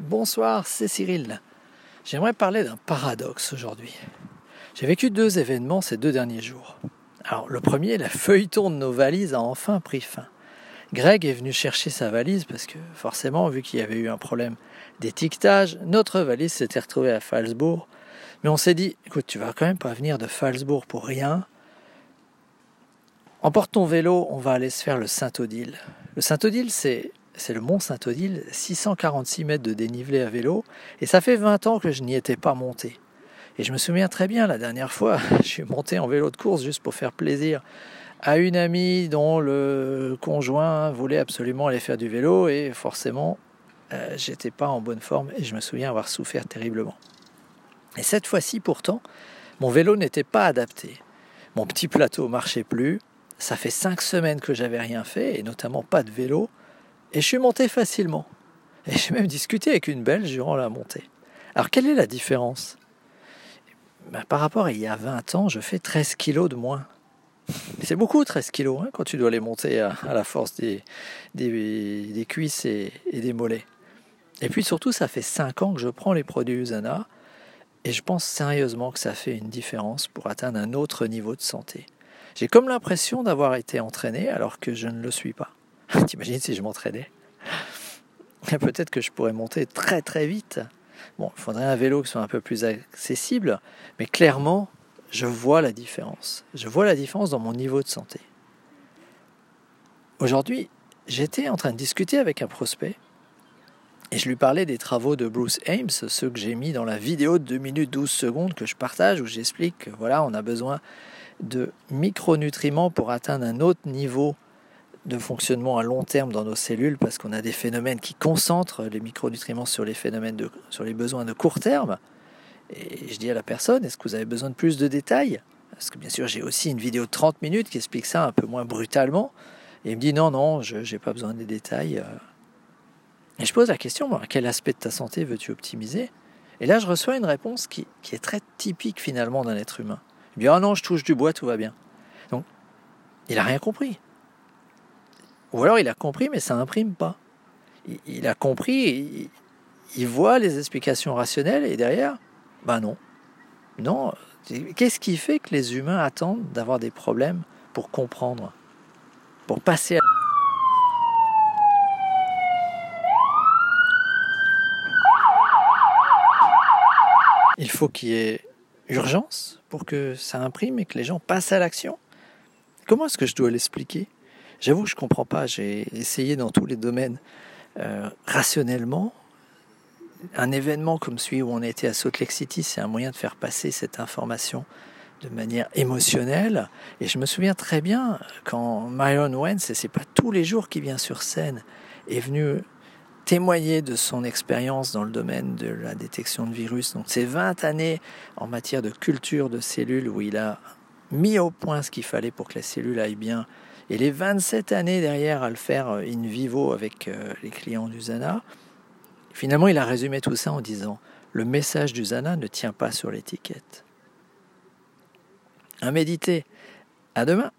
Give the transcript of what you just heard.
Bonsoir, c'est Cyril. J'aimerais parler d'un paradoxe aujourd'hui. J'ai vécu deux événements ces deux derniers jours. Alors, le premier, la feuilleton de nos valises a enfin pris fin. Greg est venu chercher sa valise parce que, forcément, vu qu'il y avait eu un problème d'étiquetage, notre valise s'était retrouvée à Falsbourg. Mais on s'est dit, écoute, tu vas quand même pas venir de Falsbourg pour rien. Emporte ton vélo, on va aller se faire le Saint-Odile. Le Saint-Odile, c'est c'est le mont Saint-Odile, 646 mètres de dénivelé à vélo, et ça fait 20 ans que je n'y étais pas monté. Et je me souviens très bien, la dernière fois, je suis monté en vélo de course juste pour faire plaisir à une amie dont le conjoint voulait absolument aller faire du vélo, et forcément, euh, j'étais pas en bonne forme, et je me souviens avoir souffert terriblement. Et cette fois-ci, pourtant, mon vélo n'était pas adapté. Mon petit plateau marchait plus, ça fait cinq semaines que j'avais rien fait, et notamment pas de vélo, et je suis monté facilement. Et j'ai même discuté avec une Belge durant la montée. Alors quelle est la différence? Ben, Par rapport à il y a 20 ans, je fais 13 kilos de moins. C'est beaucoup 13 kilos hein, quand tu dois les monter à, la force des, des, cuisses et, et, des mollets. Et puis surtout, ça fait 5 ans que je prends les produits Usana et je pense sérieusement que ça fait une différence pour atteindre un autre niveau de santé. J'ai comme l'impression d'avoir été entraîné alors que je ne le suis pas. T'imagines si je m'entraînais? Peut-être que je pourrais monter très très vite. Bon, il faudrait un vélo qui soit un peu plus accessible, mais clairement, je vois la différence. Je vois la différence dans mon niveau de santé. Aujourd'hui, j'étais en train de discuter avec un prospect et je lui parlais des travaux de Bruce Ames, ceux que j'ai mis dans la vidéo de 2 minutes 12 secondes que je partage, où j'explique que voilà, on a besoin de micronutriments pour atteindre un autre niveau de fonctionnement à long terme dans nos cellules parce qu'on a des phénomènes qui concentrent les micronutriments sur les phénomènes de, sur les besoins de court terme. Et je dis à la personne, est-ce que vous avez besoin de plus de détails? Parce que bien sûr, j'ai aussi une vidéo de 30 minutes qui explique ça un peu moins brutalement. Et il me dit, non, non, je n'ai pas besoin des détails. Et je pose la question, quel aspect de ta santé veux-tu optimiser? Et là, je reçois une réponse qui, qui est très typique finalement d'un être humain. Il me dit, ah non, je touche du bois, tout va bien. Donc, il n'a rien compris. Ou alors il a compris, mais ça n'imprime pas. Il, a compris, il, voit les explications rationnelles, et derrière, ben non. Non. Qu'est-ce qui fait que les humains attendent d'avoir des problèmes pour comprendre Pour passer à... Il faut qu'il y ait urgence pour que ça imprime et que les gens passent à l'action. Comment est-ce que je dois l'expliquer? J'avoue que je ne comprends pas. J'ai essayé dans tous les domaines euh, rationnellement. Un événement comme celui où on était à Salt Lake City, c'est un moyen de faire passer cette information de manière émotionnelle. Et je me souviens très bien quand Myron Wentz, et c'est pas tous les jours qu'il vient sur scène, est venu témoigner de son expérience dans le domaine de la détection de virus. Donc ces 20 années en matière de culture de cellules où il a mis au point ce qu'il fallait pour que la cellule aille bien et les 27 années derrière à le faire euh, in vivo avec euh, les clients du Zana, finalement il a résumé tout ça en disant le message du Zana ne tient pas sur l'étiquette. À méditer. À demain.